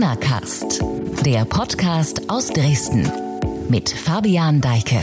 Corona Cast, der Podcast aus Dresden mit Fabian Deike.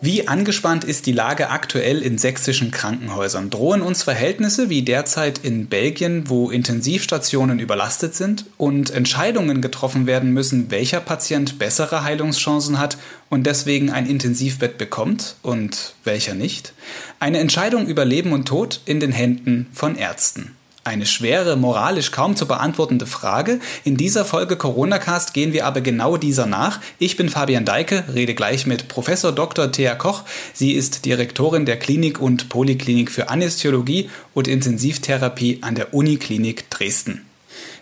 Wie angespannt ist die Lage aktuell in sächsischen Krankenhäusern? Drohen uns Verhältnisse wie derzeit in Belgien, wo Intensivstationen überlastet sind und Entscheidungen getroffen werden müssen, welcher Patient bessere Heilungschancen hat und deswegen ein Intensivbett bekommt und welcher nicht? Eine Entscheidung über Leben und Tod in den Händen von Ärzten. Eine schwere, moralisch kaum zu beantwortende Frage. In dieser Folge Coronacast gehen wir aber genau dieser nach. Ich bin Fabian Deike, rede gleich mit Professor Dr. Thea Koch. Sie ist Direktorin der Klinik und Poliklinik für Anästhesiologie und Intensivtherapie an der Uniklinik Dresden.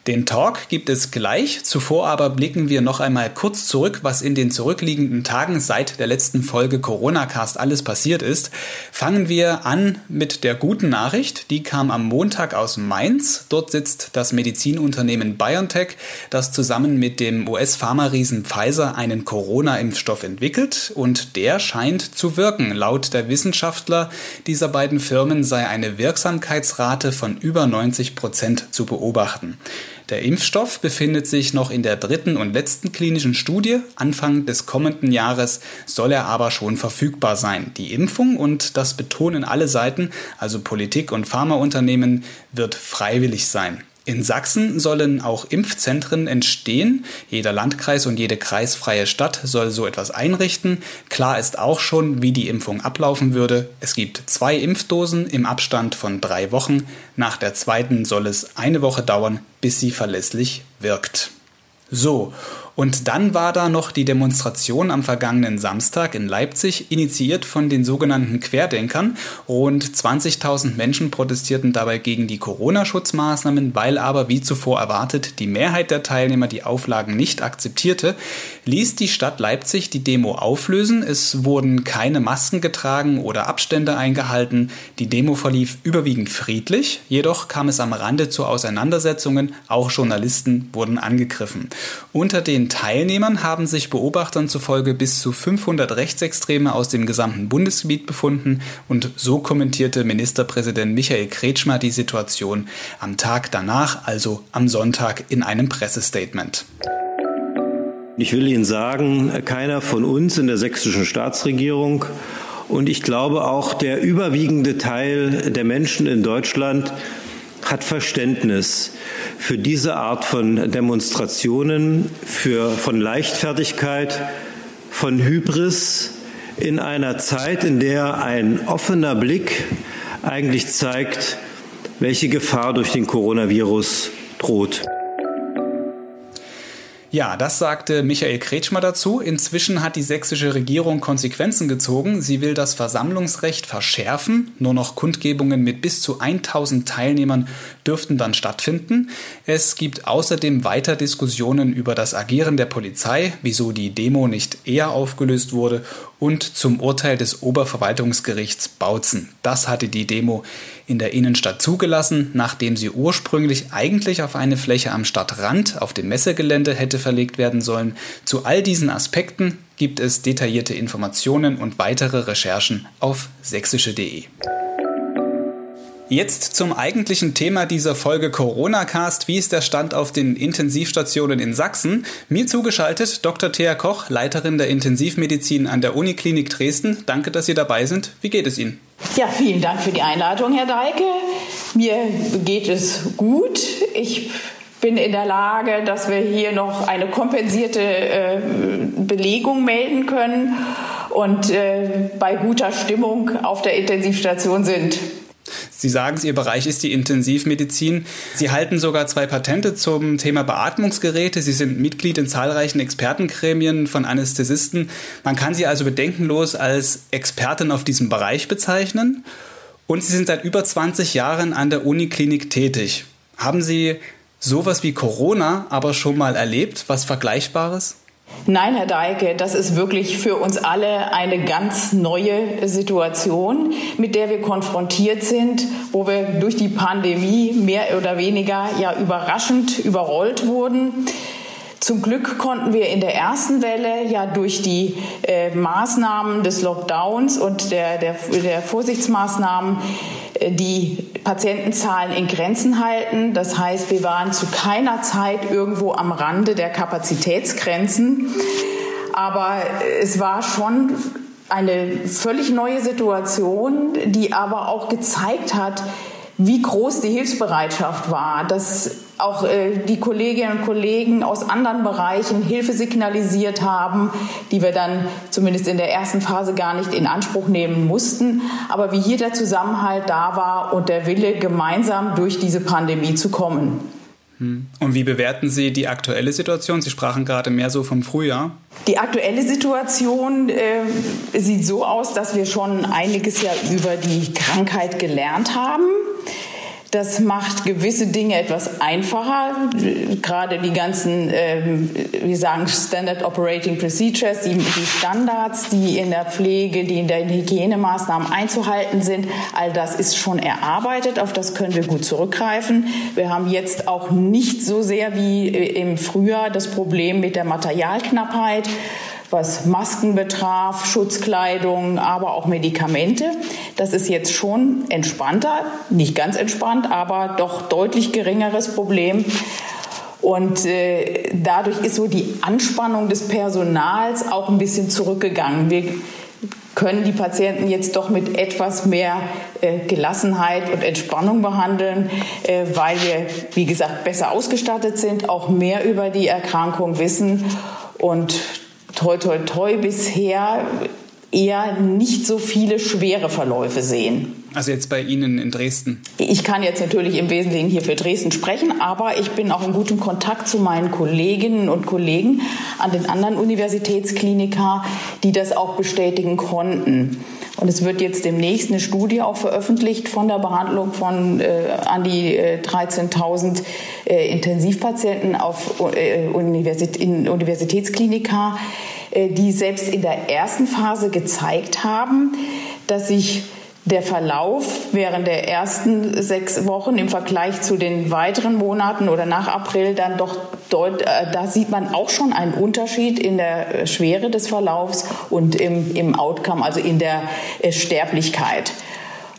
Den Talk gibt es gleich. Zuvor aber blicken wir noch einmal kurz zurück, was in den zurückliegenden Tagen seit der letzten Folge Corona-Cast alles passiert ist. Fangen wir an mit der guten Nachricht. Die kam am Montag aus Mainz. Dort sitzt das Medizinunternehmen BioNTech, das zusammen mit dem US-Pharma-Riesen Pfizer einen Corona-Impfstoff entwickelt. Und der scheint zu wirken. Laut der Wissenschaftler dieser beiden Firmen sei eine Wirksamkeitsrate von über 90 Prozent zu beobachten. Der Impfstoff befindet sich noch in der dritten und letzten klinischen Studie. Anfang des kommenden Jahres soll er aber schon verfügbar sein. Die Impfung, und das betonen alle Seiten, also Politik und Pharmaunternehmen, wird freiwillig sein. In Sachsen sollen auch Impfzentren entstehen. Jeder Landkreis und jede kreisfreie Stadt soll so etwas einrichten. Klar ist auch schon, wie die Impfung ablaufen würde. Es gibt zwei Impfdosen im Abstand von drei Wochen. Nach der zweiten soll es eine Woche dauern, bis sie verlässlich wirkt. So, und dann war da noch die Demonstration am vergangenen Samstag in Leipzig, initiiert von den sogenannten Querdenkern. Rund 20.000 Menschen protestierten dabei gegen die Corona-Schutzmaßnahmen, weil aber, wie zuvor erwartet, die Mehrheit der Teilnehmer die Auflagen nicht akzeptierte, ließ die Stadt Leipzig die Demo auflösen. Es wurden keine Masken getragen oder Abstände eingehalten. Die Demo verlief überwiegend friedlich, jedoch kam es am Rande zu Auseinandersetzungen. Auch Journalisten wurden angegriffen. Unter den Teilnehmern haben sich Beobachtern zufolge bis zu 500 Rechtsextreme aus dem gesamten Bundesgebiet befunden und so kommentierte Ministerpräsident Michael Kretschmer die Situation am Tag danach, also am Sonntag, in einem Pressestatement. Ich will Ihnen sagen, keiner von uns in der sächsischen Staatsregierung und ich glaube auch der überwiegende Teil der Menschen in Deutschland hat Verständnis für diese Art von Demonstrationen, für, von Leichtfertigkeit, von Hybris in einer Zeit, in der ein offener Blick eigentlich zeigt, welche Gefahr durch den Coronavirus droht. Ja, das sagte Michael Kretschmer dazu. Inzwischen hat die sächsische Regierung Konsequenzen gezogen. Sie will das Versammlungsrecht verschärfen. Nur noch Kundgebungen mit bis zu 1000 Teilnehmern dürften dann stattfinden. Es gibt außerdem weiter Diskussionen über das Agieren der Polizei, wieso die Demo nicht eher aufgelöst wurde und zum Urteil des Oberverwaltungsgerichts Bautzen. Das hatte die Demo in der Innenstadt zugelassen, nachdem sie ursprünglich eigentlich auf eine Fläche am Stadtrand auf dem Messegelände hätte verlegt werden sollen. Zu all diesen Aspekten gibt es detaillierte Informationen und weitere Recherchen auf sächsische.de. Jetzt zum eigentlichen Thema dieser Folge Corona-Cast. Wie ist der Stand auf den Intensivstationen in Sachsen? Mir zugeschaltet Dr. Thea Koch, Leiterin der Intensivmedizin an der Uniklinik Dresden. Danke, dass Sie dabei sind. Wie geht es Ihnen? Ja, vielen Dank für die Einladung, Herr Deike. Mir geht es gut. Ich bin in der Lage, dass wir hier noch eine kompensierte äh, Belegung melden können und äh, bei guter Stimmung auf der Intensivstation sind. Sie sagen Ihr Bereich ist die Intensivmedizin. Sie halten sogar zwei Patente zum Thema Beatmungsgeräte. Sie sind Mitglied in zahlreichen Expertengremien von Anästhesisten. Man kann Sie also bedenkenlos als Expertin auf diesem Bereich bezeichnen. Und Sie sind seit über 20 Jahren an der Uniklinik tätig. Haben Sie sowas wie Corona aber schon mal erlebt, was Vergleichbares? Nein, Herr Deike, das ist wirklich für uns alle eine ganz neue Situation, mit der wir konfrontiert sind, wo wir durch die Pandemie mehr oder weniger ja überraschend überrollt wurden. Zum Glück konnten wir in der ersten Welle ja durch die äh, Maßnahmen des Lockdowns und der, der, der Vorsichtsmaßnahmen äh, die Patientenzahlen in Grenzen halten. Das heißt, wir waren zu keiner Zeit irgendwo am Rande der Kapazitätsgrenzen. Aber es war schon eine völlig neue Situation, die aber auch gezeigt hat, wie groß die Hilfsbereitschaft war, dass auch äh, die Kolleginnen und Kollegen aus anderen Bereichen Hilfe signalisiert haben, die wir dann zumindest in der ersten Phase gar nicht in Anspruch nehmen mussten, aber wie hier der Zusammenhalt da war und der Wille, gemeinsam durch diese Pandemie zu kommen. Hm. Und wie bewerten Sie die aktuelle Situation? Sie sprachen gerade mehr so vom Frühjahr. Die aktuelle Situation äh, sieht so aus, dass wir schon einiges ja über die Krankheit gelernt haben. Das macht gewisse Dinge etwas einfacher. Gerade die ganzen, ähm, wir sagen Standard Operating Procedures, die, die, Standards, die in der Pflege, die in den Hygienemaßnahmen einzuhalten sind, all das ist schon erarbeitet. Auf das können wir gut zurückgreifen. Wir haben jetzt auch nicht so sehr wie im Frühjahr das Problem mit der Materialknappheit was Masken betraf, Schutzkleidung, aber auch Medikamente. Das ist jetzt schon entspannter, nicht ganz entspannt, aber doch deutlich geringeres Problem. Und äh, dadurch ist so die Anspannung des Personals auch ein bisschen zurückgegangen. Wir können die Patienten jetzt doch mit etwas mehr äh, Gelassenheit und Entspannung behandeln, äh, weil wir, wie gesagt, besser ausgestattet sind, auch mehr über die Erkrankung wissen. Und toi, toi, toi bisher eher nicht so viele schwere Verläufe sehen. Also jetzt bei Ihnen in Dresden? Ich kann jetzt natürlich im Wesentlichen hier für Dresden sprechen, aber ich bin auch in gutem Kontakt zu meinen Kolleginnen und Kollegen an den anderen Universitätsklinika, die das auch bestätigen konnten. Und es wird jetzt demnächst eine Studie auch veröffentlicht von der Behandlung von äh, an die äh, 13.000 äh, Intensivpatienten auf äh, Universität, in Universitätsklinika, äh, die selbst in der ersten Phase gezeigt haben, dass sich der Verlauf während der ersten sechs Wochen im Vergleich zu den weiteren Monaten oder nach April dann doch deut, äh, da sieht man auch schon einen Unterschied in der äh, Schwere des Verlaufs und im, im Outcome, also in der äh, Sterblichkeit.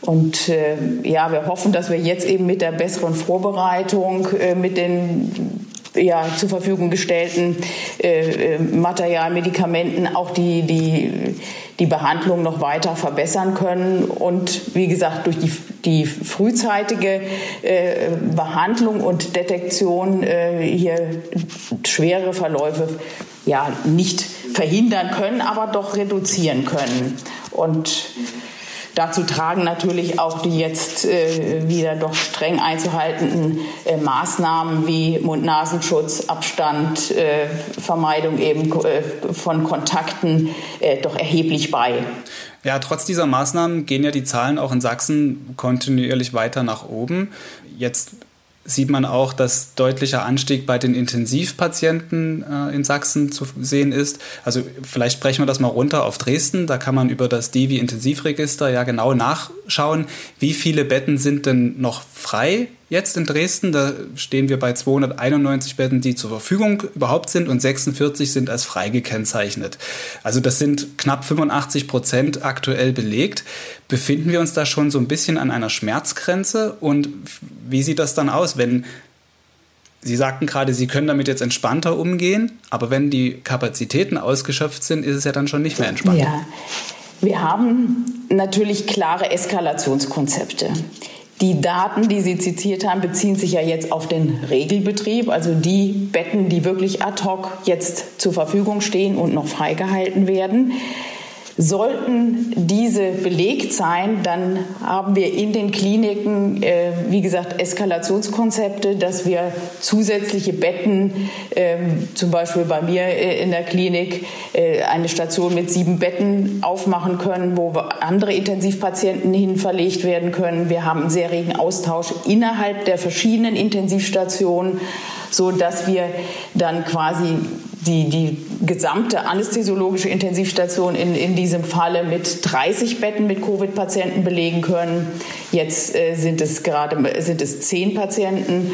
Und äh, ja, wir hoffen, dass wir jetzt eben mit der besseren Vorbereitung, mit den ja, zur Verfügung gestellten äh, äh, Material, Medikamenten auch die, die, die Behandlung noch weiter verbessern können. Und wie gesagt, durch die, die frühzeitige äh, Behandlung und Detektion äh, hier schwere Verläufe ja, nicht verhindern können, aber doch reduzieren können. Und Dazu tragen natürlich auch die jetzt äh, wieder doch streng einzuhaltenden äh, Maßnahmen wie Mund-Nasenschutz, Abstand, äh, Vermeidung eben äh, von Kontakten äh, doch erheblich bei. Ja, trotz dieser Maßnahmen gehen ja die Zahlen auch in Sachsen kontinuierlich weiter nach oben. Jetzt sieht man auch, dass deutlicher Anstieg bei den Intensivpatienten äh, in Sachsen zu sehen ist. Also vielleicht sprechen wir das mal runter auf Dresden. Da kann man über das Divi-Intensivregister ja genau nachschauen, wie viele Betten sind denn noch frei jetzt in Dresden. Da stehen wir bei 291 Betten, die zur Verfügung überhaupt sind und 46 sind als frei gekennzeichnet. Also das sind knapp 85 Prozent aktuell belegt. Befinden wir uns da schon so ein bisschen an einer Schmerzgrenze? Und wie sieht das dann aus, wenn Sie sagten gerade, Sie können damit jetzt entspannter umgehen, aber wenn die Kapazitäten ausgeschöpft sind, ist es ja dann schon nicht mehr entspannt. Ja, wir haben natürlich klare Eskalationskonzepte. Die Daten, die Sie zitiert haben, beziehen sich ja jetzt auf den Regelbetrieb, also die Betten, die wirklich ad hoc jetzt zur Verfügung stehen und noch freigehalten werden. Sollten diese belegt sein, dann haben wir in den Kliniken, äh, wie gesagt, Eskalationskonzepte, dass wir zusätzliche Betten, äh, zum Beispiel bei mir äh, in der Klinik, äh, eine Station mit sieben Betten aufmachen können, wo andere Intensivpatienten hin verlegt werden können. Wir haben einen sehr regen Austausch innerhalb der verschiedenen Intensivstationen, so dass wir dann quasi die, die gesamte anästhesiologische Intensivstation in, in diesem Falle mit 30 Betten mit Covid-Patienten belegen können. Jetzt äh, sind es gerade sind es 10 Patienten.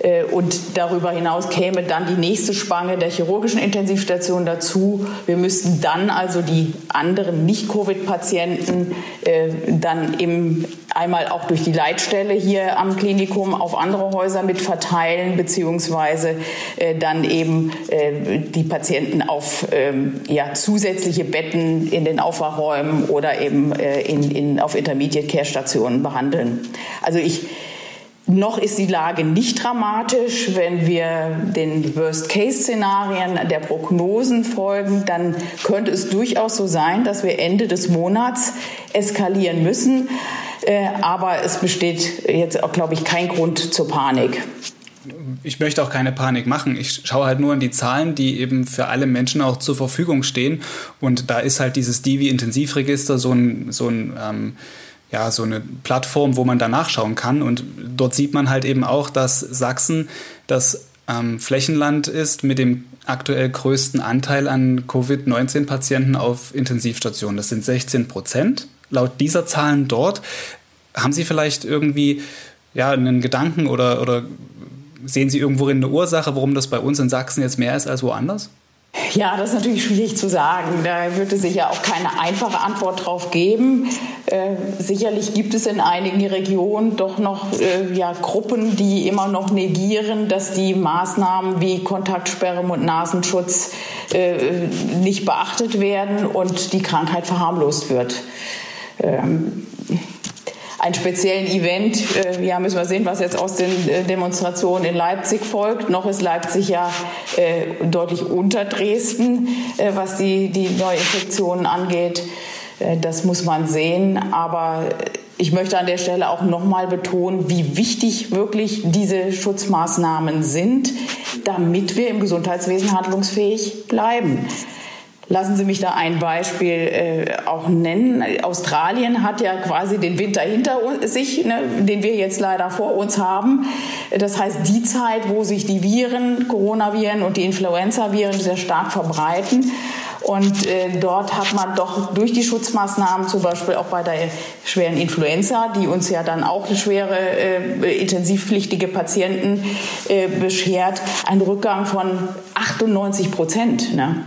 Äh, und darüber hinaus käme dann die nächste Spange der chirurgischen Intensivstation dazu. Wir müssten dann also die anderen Nicht-Covid-Patienten äh, dann im einmal auch durch die Leitstelle hier am Klinikum auf andere Häuser mit verteilen, beziehungsweise äh, dann eben die Patienten auf ähm, ja, zusätzliche Betten in den Aufwachräumen oder eben in, in, auf Intermediate Care Stationen behandeln. Also ich noch ist die Lage nicht dramatisch. Wenn wir den Worst-Case-Szenarien der Prognosen folgen, dann könnte es durchaus so sein, dass wir Ende des Monats eskalieren müssen. Äh, aber es besteht jetzt auch, glaube ich, kein Grund zur Panik ich möchte auch keine Panik machen. Ich schaue halt nur an die Zahlen, die eben für alle Menschen auch zur Verfügung stehen. Und da ist halt dieses Divi-Intensivregister so ein, so ein ähm, ja, so eine Plattform, wo man da nachschauen kann. Und dort sieht man halt eben auch, dass Sachsen das ähm, Flächenland ist mit dem aktuell größten Anteil an Covid-19-Patienten auf Intensivstationen. Das sind 16 Prozent. Laut dieser Zahlen dort haben Sie vielleicht irgendwie ja, einen Gedanken oder, oder sehen Sie irgendwo eine Ursache, warum das bei uns in Sachsen jetzt mehr ist als woanders? Ja, das ist natürlich schwierig zu sagen. Da würde sich ja auch keine einfache Antwort drauf geben. Äh, sicherlich gibt es in einigen Regionen doch noch äh, ja, Gruppen, die immer noch negieren, dass die Maßnahmen wie Kontaktsperre und Nasenschutz äh, nicht beachtet werden und die Krankheit verharmlost wird. Ähm, einen speziellen Event. Äh, ja, müssen wir sehen, was jetzt aus den äh, Demonstrationen in Leipzig folgt. Noch ist Leipzig ja äh, deutlich unter Dresden, was die, die Neuinfektionen angeht. Das muss man sehen. Aber ich möchte an der Stelle auch nochmal betonen, wie wichtig wirklich diese Schutzmaßnahmen sind, damit wir im Gesundheitswesen handlungsfähig bleiben. Lassen Sie mich da ein Beispiel äh, auch nennen. Australien hat ja quasi den Winter hinter sich, ne, den wir jetzt leider vor uns haben. Das heißt, die Zeit, wo sich die Viren, Coronaviren und die Influenza-Viren sehr stark verbreiten. Und äh, dort hat man doch durch die Schutzmaßnahmen, zum Beispiel auch bei der schweren Influenza, die uns ja dann auch schwere äh, intensivpflichtige Patienten äh, beschert, einen Rückgang von 98 Prozent. Ne?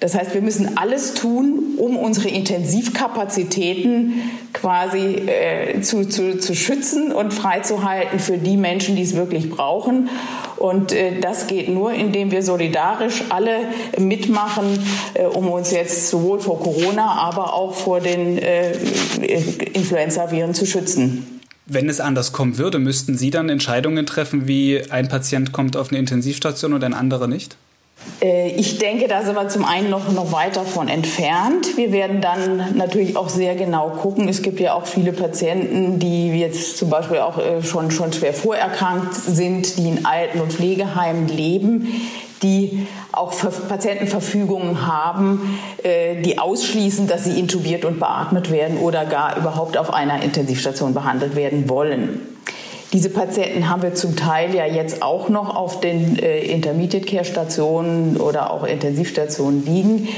Das heißt, wir müssen alles tun, um unsere Intensivkapazitäten quasi äh, zu, zu, zu schützen und freizuhalten für die Menschen, die es wirklich brauchen. Und äh, das geht nur, indem wir solidarisch alle mitmachen, äh, um uns jetzt sowohl vor Corona, aber auch vor den äh, Influenza-Viren zu schützen. Wenn es anders kommen würde, müssten Sie dann Entscheidungen treffen, wie ein Patient kommt auf eine Intensivstation und ein anderer nicht? Äh, ich denke, da sind wir zum einen noch, noch weit davon entfernt. Wir werden dann natürlich auch sehr genau gucken. Es gibt ja auch viele Patienten, die jetzt zum Beispiel auch äh, schon, schon schwer vorerkrankt sind, die in Alten- und Pflegeheimen leben, die auch Patientenverfügungen haben, äh, die ausschließen, dass sie intubiert und beatmet werden oder gar überhaupt auf einer Intensivstation behandelt werden wollen. Diese Patienten haben wir zum Teil ja jetzt auch noch auf den äh, Intermediate Care Stationen oder auch Intensivstationen liegen.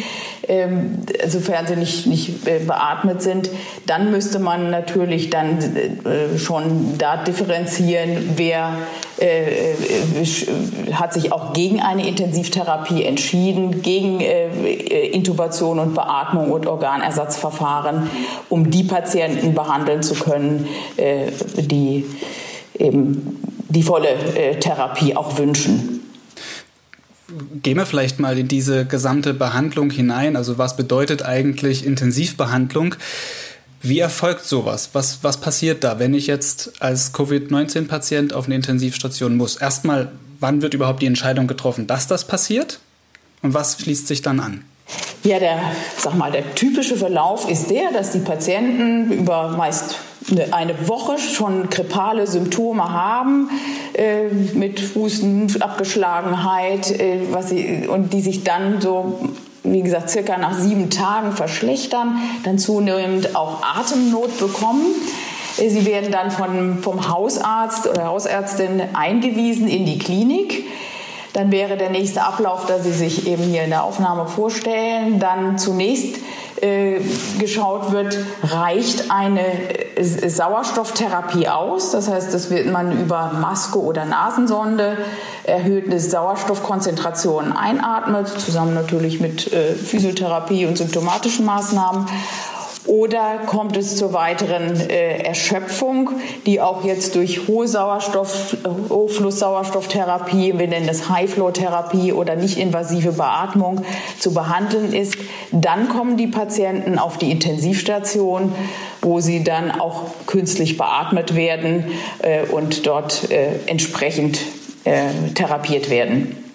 Ähm, sofern sie nicht, nicht äh, beatmet sind, dann müsste man natürlich dann äh, schon da differenzieren, wer äh, äh, hat sich auch gegen eine Intensivtherapie entschieden, gegen äh, Intubation und Beatmung und Organersatzverfahren, um die Patienten behandeln zu können, die eben die volle äh, Therapie auch wünschen. Gehen wir vielleicht mal in diese gesamte Behandlung hinein. Also was bedeutet eigentlich Intensivbehandlung? Wie erfolgt sowas? Was, was passiert da, wenn ich jetzt als Covid-19-Patient auf eine Intensivstation muss? Erstmal, wann wird überhaupt die Entscheidung getroffen, dass das passiert? Und was schließt sich dann an? Ja, der, sag mal, der typische Verlauf ist der, dass die Patienten über meist eine Woche schon grippale Symptome haben, äh, mit Husten, Abgeschlagenheit, äh, was sie, und die sich dann so wie gesagt, circa nach sieben Tagen verschlechtern, dann zunehmend auch Atemnot bekommen. Äh, sie werden dann von, vom Hausarzt oder Hausärztin eingewiesen in die Klinik. Dann wäre der nächste Ablauf, dass Sie sich eben hier in der Aufnahme vorstellen. Dann zunächst äh, geschaut wird, reicht eine äh, Sauerstofftherapie aus. Das heißt, das wird man über Maske oder Nasensonde erhöhte Sauerstoffkonzentrationen einatmet, zusammen natürlich mit äh, Physiotherapie und symptomatischen Maßnahmen. Oder kommt es zur weiteren äh, Erschöpfung, die auch jetzt durch hohe Sauerstoff, hohe Flusssauerstofftherapie, wir nennen das High-Flow-Therapie oder nicht-invasive Beatmung zu behandeln ist? Dann kommen die Patienten auf die Intensivstation, wo sie dann auch künstlich beatmet werden äh, und dort äh, entsprechend äh, therapiert werden.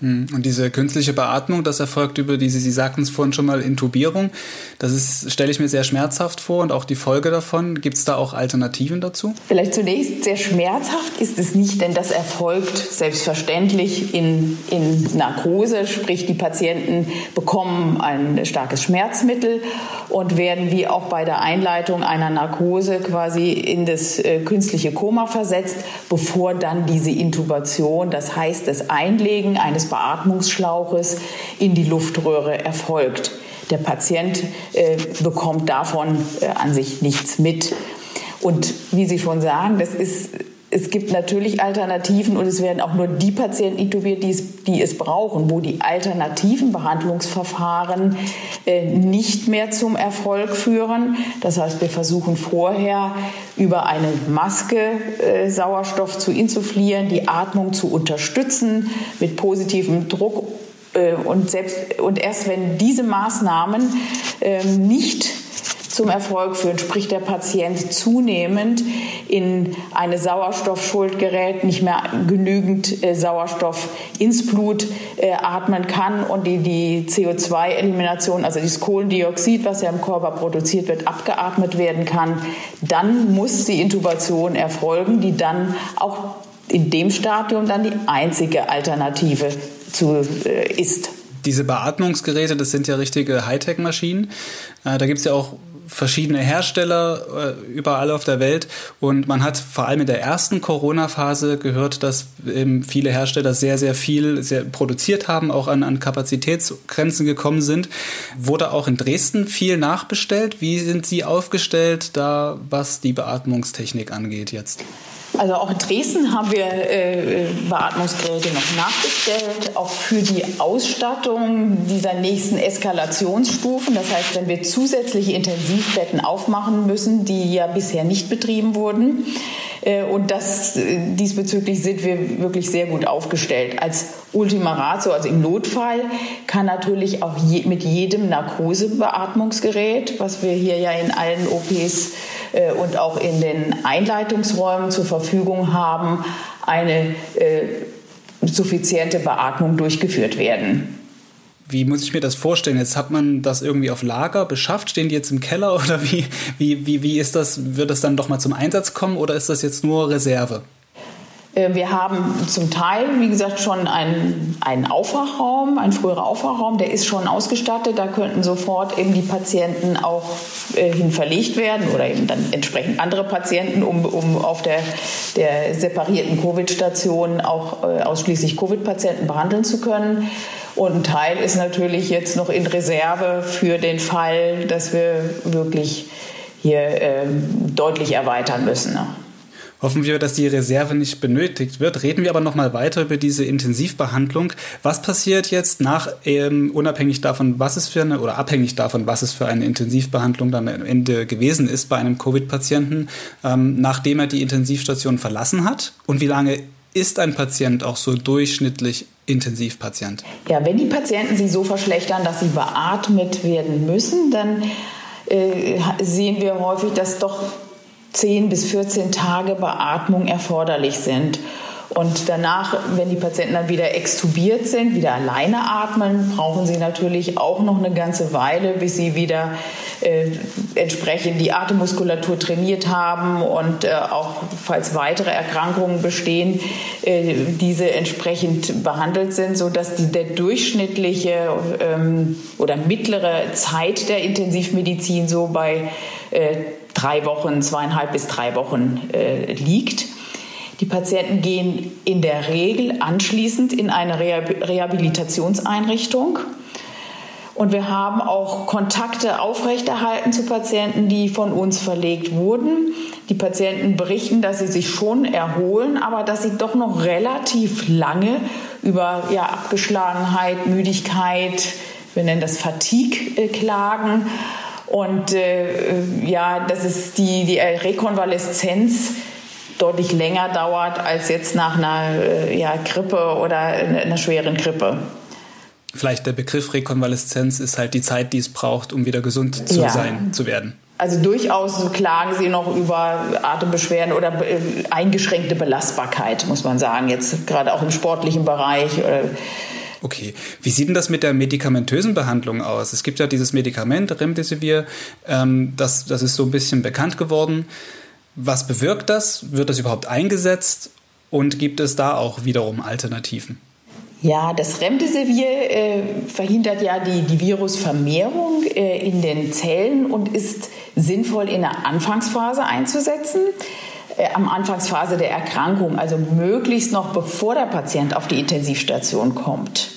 Hm. Und diese künstliche Beatmung, das erfolgt über diese, Sie sagten es vorhin schon mal, Intubierung. Das ist, stelle ich mir sehr schmerzhaft vor und auch die Folge davon. Gibt es da auch Alternativen dazu? Vielleicht zunächst, sehr schmerzhaft ist es nicht, denn das erfolgt selbstverständlich in, in Narkose, sprich die Patienten bekommen ein starkes Schmerzmittel und werden wie auch bei der Einleitung einer Narkose quasi in das äh, künstliche Koma versetzt, bevor dann diese Intubation, das heißt das Einlegen eines Beatmungsschlauches in die Luftröhre erfolgt. Der Patient äh, bekommt davon äh, an sich nichts mit. Und wie Sie schon sagen, das ist es gibt natürlich Alternativen und es werden auch nur die Patienten intubiert, die es, die es brauchen, wo die alternativen Behandlungsverfahren äh, nicht mehr zum Erfolg führen. Das heißt, wir versuchen vorher über eine Maske äh, Sauerstoff zu insufflieren, die Atmung zu unterstützen mit positivem Druck äh, und, selbst, und erst wenn diese Maßnahmen äh, nicht zum Erfolg führen, sprich der Patient zunehmend in eine Sauerstoffschuld gerät, nicht mehr genügend äh, Sauerstoff ins Blut äh, atmen kann und die, die CO2-Elimination, also das Kohlendioxid, was ja im Körper produziert wird, abgeatmet werden kann, dann muss die Intubation erfolgen, die dann auch in dem Stadium dann die einzige Alternative zu, äh, ist. Diese Beatmungsgeräte, das sind ja richtige Hightech-Maschinen. Äh, da gibt es ja auch verschiedene Hersteller äh, überall auf der Welt. Und man hat vor allem in der ersten Corona-Phase gehört, dass ähm, viele Hersteller sehr, sehr viel sehr produziert haben, auch an, an Kapazitätsgrenzen gekommen sind. Wurde auch in Dresden viel nachbestellt. Wie sind Sie aufgestellt da, was die Beatmungstechnik angeht jetzt? Also auch in Dresden haben wir äh, Beatmungsgeräte noch nachgestellt, auch für die Ausstattung dieser nächsten Eskalationsstufen. Das heißt, wenn wir zusätzliche Intensivbetten aufmachen müssen, die ja bisher nicht betrieben wurden. Äh, und das, äh, diesbezüglich sind wir wirklich sehr gut aufgestellt. Als Ultima Ratio, also im Notfall, kann natürlich auch je, mit jedem Narkosebeatmungsgerät, was wir hier ja in allen OPs äh, und auch in den Einleitungsräumen zur Verfügung haben, eine äh, suffiziente Beatmung durchgeführt werden. Wie muss ich mir das vorstellen? Jetzt hat man das irgendwie auf Lager beschafft, stehen die jetzt im Keller oder wie, wie, wie, wie ist das? Wird das dann doch mal zum Einsatz kommen oder ist das jetzt nur Reserve? Äh, wir haben zum Teil, wie gesagt, schon einen, einen Aufwachraum, ein früherer Aufwachraum, der ist schon ausgestattet. Da könnten sofort eben die Patienten auch äh, hin verlegt werden oder eben dann entsprechend andere Patienten, um, um auf der, der separierten Covid-Station auch äh, ausschließlich Covid-Patienten behandeln zu können. Und ein Teil ist natürlich jetzt noch in Reserve für den Fall, dass wir wirklich hier äh, deutlich erweitern müssen. Ne? Hoffen wir, dass die Reserve nicht benötigt wird. Reden wir aber noch mal weiter über diese Intensivbehandlung. Was passiert jetzt nach, ähm, unabhängig davon, was es für eine, oder abhängig davon, was es für eine Intensivbehandlung dann am Ende gewesen ist bei einem Covid-Patienten, ähm, nachdem er die Intensivstation verlassen hat? Und wie lange ist ein Patient auch so durchschnittlich Intensivpatient? Ja, wenn die Patienten sich so verschlechtern, dass sie beatmet werden müssen, dann äh, sehen wir häufig, dass doch 10 bis 14 Tage Beatmung erforderlich sind. Und danach, wenn die Patienten dann wieder extubiert sind, wieder alleine atmen, brauchen sie natürlich auch noch eine ganze Weile, bis sie wieder äh, entsprechend die Atemmuskulatur trainiert haben und äh, auch falls weitere Erkrankungen bestehen, äh, diese entsprechend behandelt sind, sodass die, der durchschnittliche ähm, oder mittlere Zeit der Intensivmedizin so bei äh, drei Wochen, zweieinhalb bis drei Wochen äh, liegt. Die Patienten gehen in der Regel anschließend in eine Rehabilitationseinrichtung. Und wir haben auch Kontakte aufrechterhalten zu Patienten, die von uns verlegt wurden. Die Patienten berichten, dass sie sich schon erholen, aber dass sie doch noch relativ lange über ja, Abgeschlagenheit, Müdigkeit, wir nennen das Fatigue, äh, klagen. Und äh, ja, dass es die, die Rekonvaleszenz deutlich länger dauert als jetzt nach einer äh, ja, Grippe oder einer schweren Grippe. Vielleicht der Begriff Rekonvaleszenz ist halt die Zeit, die es braucht, um wieder gesund zu ja. sein, zu werden. Also durchaus klagen sie noch über Atembeschwerden oder äh, eingeschränkte Belastbarkeit, muss man sagen, jetzt gerade auch im sportlichen Bereich. Okay, wie sieht denn das mit der medikamentösen Behandlung aus? Es gibt ja dieses Medikament Remdesivir, ähm, das, das ist so ein bisschen bekannt geworden. Was bewirkt das? Wird das überhaupt eingesetzt? Und gibt es da auch wiederum Alternativen? Ja, das Remdesivir äh, verhindert ja die, die Virusvermehrung äh, in den Zellen und ist sinnvoll in der Anfangsphase einzusetzen. Äh, am Anfangsphase der Erkrankung, also möglichst noch bevor der Patient auf die Intensivstation kommt.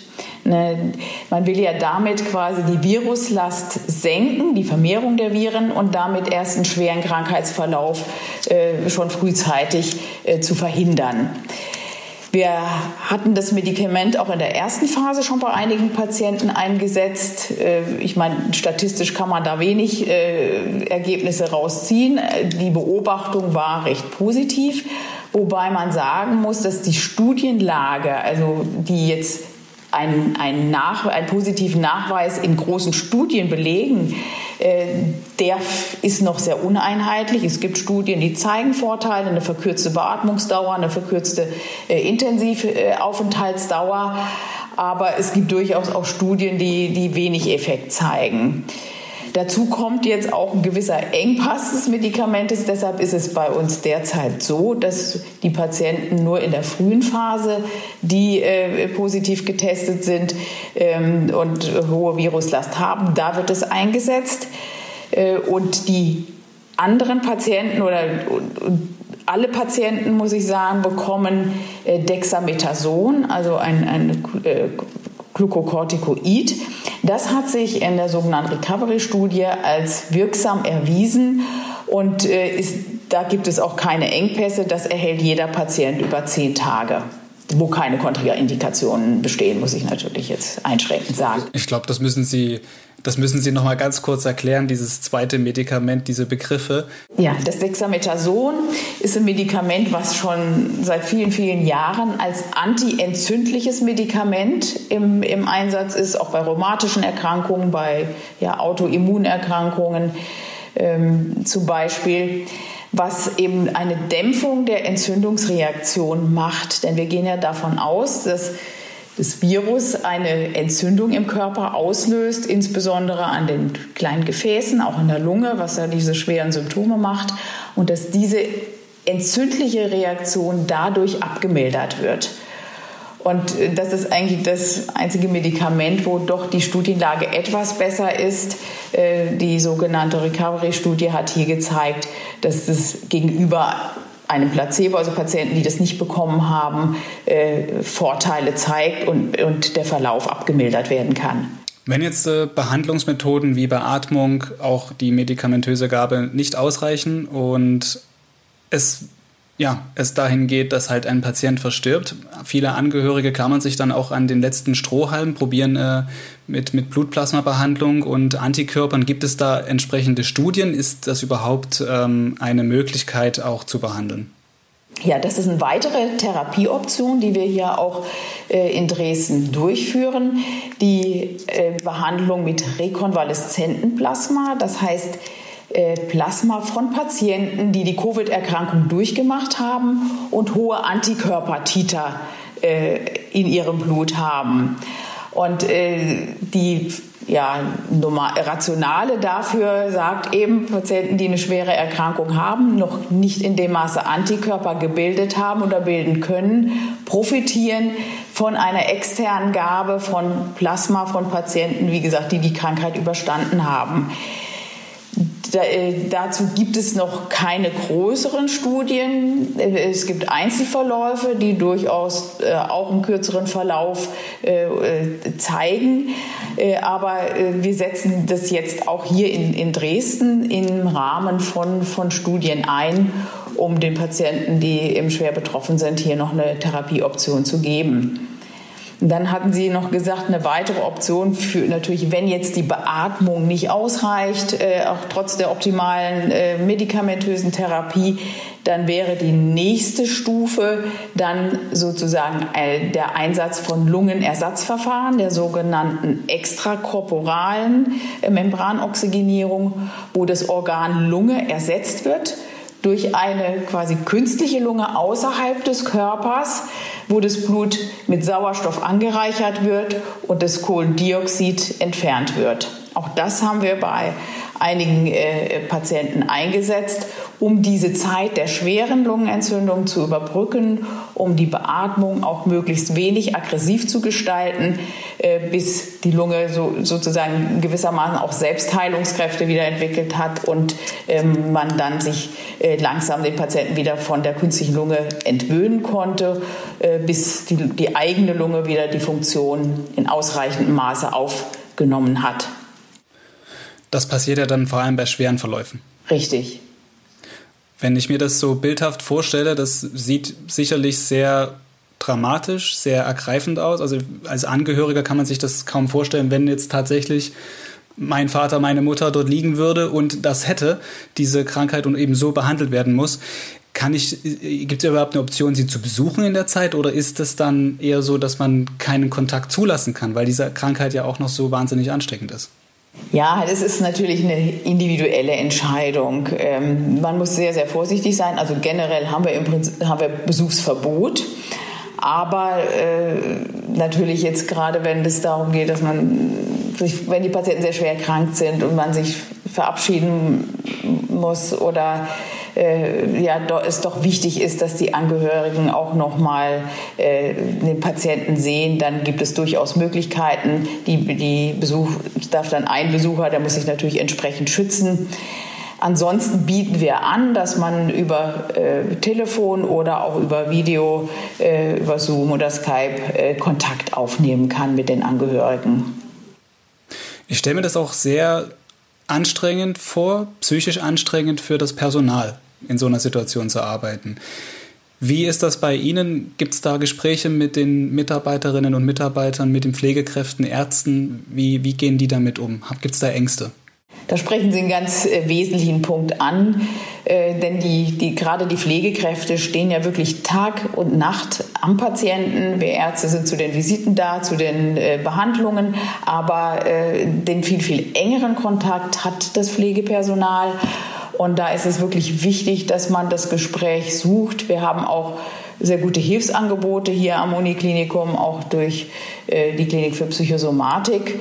Ne, man will ja damit quasi die Viruslast senken, die Vermehrung der Viren und damit erst einen schweren Krankheitsverlauf äh, schon frühzeitig äh, zu verhindern. Wir hatten das Medikament auch in der ersten Phase schon bei einigen Patienten eingesetzt. Äh, ich meine, statistisch kann man da wenig Ergebnisse rausziehen. Die Beobachtung war recht positiv, wobei man sagen muss, dass die Studienlage, also die jetzt einen, einen, Nach, einen positiven Nachweis in großen Studien belegen, äh, der ist noch sehr uneinheitlich. Es gibt Studien, die zeigen Vorteile, eine verkürzte Beatmungsdauer, eine verkürzte äh, Intensivaufenthaltsdauer. Aber es gibt durchaus auch Studien, die, die wenig Effekt zeigen. Dazu kommt jetzt auch ein gewisser Engpass des Medikamentes. Deshalb ist es bei uns derzeit so, dass die Patienten nur in der frühen Phase, die äh, positiv getestet sind ähm, und hohe Viruslast haben, da wird es eingesetzt. Äh, und die anderen Patienten oder alle Patienten, muss ich sagen, bekommen äh, Dexamethason, also ein, ein äh, Glucocorticoid. Das hat sich in der sogenannten Recovery-Studie als wirksam erwiesen und äh, ist, da gibt es auch keine Engpässe. Das erhält jeder Patient über zehn Tage wo keine Kontraindikationen bestehen, muss ich natürlich jetzt einschränkend sagen. Ich glaube, das müssen Sie das müssen Sie noch mal ganz kurz erklären, dieses zweite Medikament, diese Begriffe. Ja, das Dexamethason ist ein Medikament, was schon seit vielen, vielen Jahren als antientzündliches Medikament im, im Einsatz ist, auch bei rheumatischen Erkrankungen, bei ja, Autoimmunerkrankungen ähm, zum Beispiel was eben eine Dämpfung der Entzündungsreaktion macht. Denn wir gehen ja davon aus, dass das Virus eine Entzündung im Körper auslöst, insbesondere an den kleinen Gefäßen, auch in der Lunge, was ja diese schweren Symptome macht, und dass diese entzündliche Reaktion dadurch abgemildert wird. Und das ist eigentlich das einzige Medikament, wo doch die Studienlage etwas besser ist. Äh, die sogenannte Recovery-Studie hat hier gezeigt, dass es gegenüber einem Placebo, also Patienten, die das nicht bekommen haben, äh, Vorteile zeigt und, der Verlauf abgemildert werden kann. Wenn jetzt äh, Behandlungsmethoden wie Beatmung, auch die medikamentöse Gabe nicht ausreichen und es ja, es dahin geht, dass halt ein Patient verstirbt. Viele Angehörige klammern sich dann auch an den letzten Strohhalm, probieren äh, mit, mit Blutplasmabehandlung und Antikörpern. Gibt es da entsprechende Studien? Ist das überhaupt ähm, eine Möglichkeit auch zu behandeln? Ja, das ist eine weitere Therapieoption, die wir hier auch äh, in Dresden durchführen. Die äh, Behandlung mit rekonvaleszenten Plasma. Das heißt, Plasma von Patienten, die die Covid-Erkrankung durchgemacht haben und hohe Antikörpertiter äh, in ihrem Blut haben. Und äh, die ja, Rationale dafür sagt eben, Patienten, die eine schwere Erkrankung haben, noch nicht in dem Maße Antikörper gebildet haben oder bilden können, profitieren von einer externen Gabe von Plasma von Patienten, wie gesagt, die die Krankheit überstanden haben äh, dazu gibt es noch keine größeren Studien. Äh, es gibt Einzelverläufe, die durchaus äh, auch einen kürzeren Verlauf zeigen. aber wir setzen das jetzt auch hier in, in Dresden im Rahmen von, von Studien ein, um den Patienten, die eben schwer betroffen sind, hier noch eine Therapieoption zu geben. Dann hatten Sie noch gesagt, eine weitere Option für natürlich, wenn jetzt die Beatmung nicht ausreicht, äh, auch trotz der optimalen äh, medikamentösen Therapie, dann wäre die nächste Stufe dann sozusagen äh, der Einsatz von Lungenersatzverfahren, der sogenannten extrakorporalen äh, Membranoxygenierung, wo das Organ Lunge ersetzt wird durch eine quasi künstliche Lunge außerhalb des Körpers, wo das Blut mit Sauerstoff angereichert wird und das Kohlendioxid entfernt wird. Auch das haben wir bei einigen äh, Patienten eingesetzt, um diese Zeit der schweren Lungenentzündung zu überbrücken, um die Beatmung auch möglichst wenig aggressiv zu gestalten, äh, bis die Lunge so, sozusagen gewissermaßen auch Selbstheilungskräfte wieder entwickelt hat und ähm, man dann sich äh, langsam den Patienten wieder von der künstlichen Lunge entwöhnen konnte, äh, bis die, die eigene Lunge wieder die Funktion in ausreichendem Maße aufgenommen hat. Das passiert ja dann vor allem bei schweren Verläufen. Richtig. Wenn ich mir das so bildhaft vorstelle, das sieht sicherlich sehr dramatisch, sehr ergreifend aus. Also als Angehöriger kann man sich das kaum vorstellen, wenn jetzt tatsächlich mein Vater, meine Mutter dort liegen würde und das hätte, diese Krankheit und eben so behandelt werden muss. Kann ich, gibt es überhaupt eine Option, sie zu besuchen in der Zeit oder ist es dann eher so, dass man keinen Kontakt zulassen kann, weil diese Krankheit ja auch noch so wahnsinnig ansteckend ist? Ja, das ist natürlich eine individuelle Entscheidung. Ähm, man muss sehr, sehr vorsichtig sein. Also generell haben wir im Prinzip haben wir Besuchsverbot. Aber äh, natürlich jetzt gerade, wenn es darum geht, dass man sich, wenn die Patienten sehr schwer krank sind und man sich verabschieden muss oder äh, ja, es doch wichtig ist, dass die Angehörigen auch noch mal äh, den Patienten sehen, dann gibt es durchaus Möglichkeiten. Die, die Besuch darf dann ein Besucher, der muss sich natürlich entsprechend schützen. Ansonsten bieten wir an, dass man über äh, Telefon oder auch über Video, äh, über Zoom oder Skype äh, Kontakt aufnehmen kann mit den Angehörigen. Ich stelle mir das auch sehr anstrengend vor, psychisch anstrengend für das Personal in so einer Situation zu arbeiten. Wie ist das bei Ihnen? Gibt es da Gespräche mit den Mitarbeiterinnen und Mitarbeitern, mit den Pflegekräften, Ärzten? Wie, wie gehen die damit um? Gibt es da Ängste? Da sprechen Sie einen ganz äh, wesentlichen Punkt an, äh, denn die, die, gerade die Pflegekräfte stehen ja wirklich Tag und Nacht am Patienten. Wir Ärzte sind zu den Visiten da, zu den äh, Behandlungen, aber den viel, viel engeren Kontakt hat das Pflegepersonal. Und da ist es wirklich wichtig, dass man das Gespräch sucht. Wir haben auch sehr gute Hilfsangebote hier am Uniklinikum, auch durch die Klinik für Psychosomatik,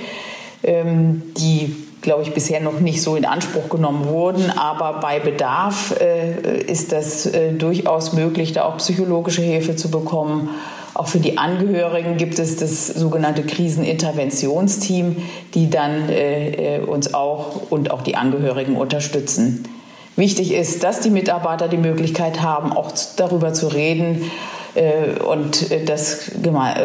ähm, die glaube ich, bisher noch nicht so in Anspruch genommen wurden. Aber bei Bedarf äh, ist das äh, durchaus möglich, da auch psychologische Hilfe zu bekommen. Auch für die Angehörigen gibt es das sogenannte Kriseninterventionsteam, die dann äh, äh uns auch und auch die Angehörigen unterstützen. Wichtig ist, dass die Mitarbeiter die Möglichkeit haben, auch darüber zu reden äh, und äh, das,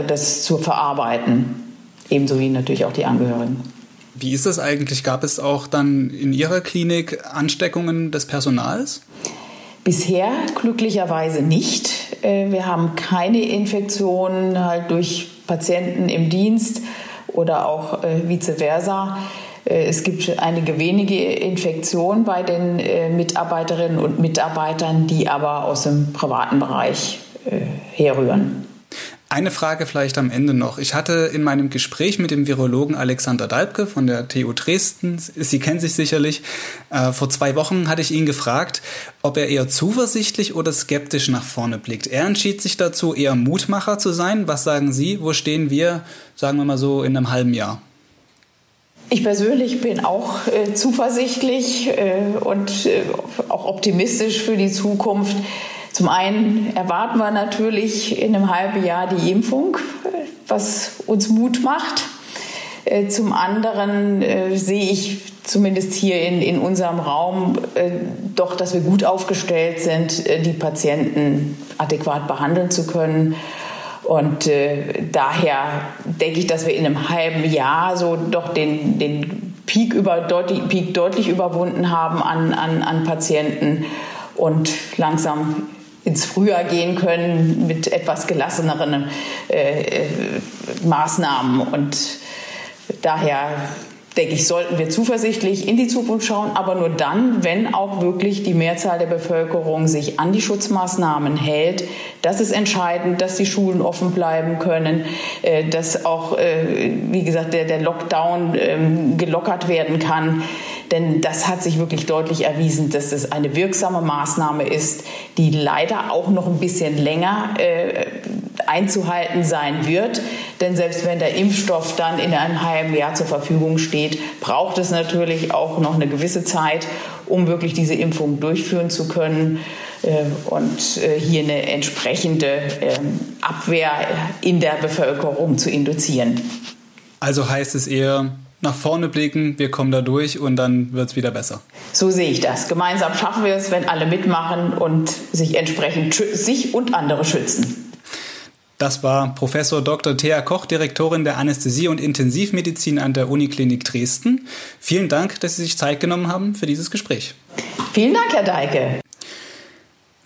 das zu verarbeiten. Ebenso wie natürlich auch die Angehörigen. Wie ist das eigentlich? Gab es auch dann in Ihrer Klinik Ansteckungen des Personals? Bisher glücklicherweise nicht. Äh, wir haben keine Infektionen halt durch Patienten im Dienst oder auch äh, vice versa. Äh, es gibt einige wenige Infektionen bei den Mitarbeiterinnen und Mitarbeitern, die aber aus dem privaten Bereich herrühren. Eine Frage vielleicht am Ende noch. Ich hatte in meinem Gespräch mit dem Virologen Alexander Dalbke von der TU Dresden, Sie kennen sich sicherlich, äh, vor zwei Wochen hatte ich ihn gefragt, ob er eher zuversichtlich oder skeptisch nach vorne blickt. Er entschied sich dazu, eher Mutmacher zu sein. Was sagen Sie? Wo stehen wir, sagen wir mal so, in einem halben Jahr? Ich persönlich bin auch äh, zuversichtlich äh, und äh, auch optimistisch für die Zukunft. Zum einen erwarten wir natürlich in einem halben Jahr die Impfung, was uns Mut macht. Äh, zum anderen äh, sehe ich zumindest hier in, in unserem Raum, äh, doch, dass wir gut aufgestellt sind, äh, die Patienten adäquat behandeln zu können. Und äh, daher denke ich, dass wir in einem halben Jahr so doch den, den Peak, über, deutlich, Peak deutlich überwunden haben an, an, an Patienten und langsam ins Frühjahr gehen können mit etwas gelasseneren äh, äh Maßnahmen. Und daher denke ich, sollten wir zuversichtlich in die Zukunft schauen, aber nur dann, wenn auch wirklich die Mehrzahl der Bevölkerung sich an die Schutzmaßnahmen hält. Das ist entscheidend, dass die Schulen offen bleiben können, äh, dass auch, äh, wie gesagt, der, Lockdown ähm, gelockert werden kann. Denn das hat sich wirklich deutlich erwiesen, dass es eine wirksame Maßnahme ist, die leider auch noch ein bisschen länger äh, einzuhalten sein wird. Denn selbst wenn der Impfstoff dann in einem halben Jahr zur Verfügung steht, braucht es natürlich auch noch eine gewisse Zeit, um wirklich diese Impfung durchführen zu können äh, und äh, hier eine entsprechende ähm, Abwehr in der Bevölkerung zu induzieren. Also heißt es eher, nach vorne blicken, wir kommen da durch und dann wird es wieder besser. So sehe ich das. Gemeinsam schaffen wir es, wenn alle mitmachen und sich entsprechend sich und andere schützen. Das war Professor Dr. Thea Koch, Direktorin der Anästhesie und Intensivmedizin an der Uniklinik Dresden. Vielen Dank, dass Sie sich Zeit genommen haben für dieses Gespräch. Vielen Dank, Herr Deike.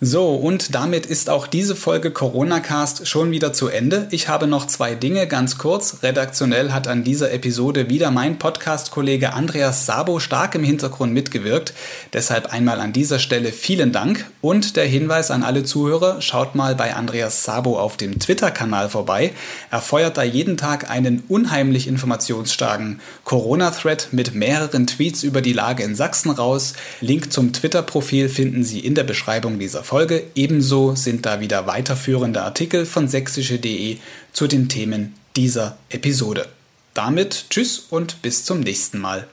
So, und damit ist auch diese Folge Corona Cast schon wieder zu Ende. Ich habe noch zwei Dinge ganz kurz. Redaktionell hat an dieser Episode wieder mein Podcast-Kollege Andreas Sabo stark im Hintergrund mitgewirkt. Deshalb einmal an dieser Stelle vielen Dank und der Hinweis an alle Zuhörer, schaut mal bei Andreas Sabo auf dem Twitter-Kanal vorbei. Er feuert da jeden Tag einen unheimlich informationsstarken Corona-Thread mit mehreren Tweets über die Lage in Sachsen raus. Link zum Twitter-Profil finden Sie in der Beschreibung dieser Folge. Folge. Ebenso sind da wieder weiterführende Artikel von sächsische.de zu den Themen dieser Episode. Damit tschüss und bis zum nächsten Mal.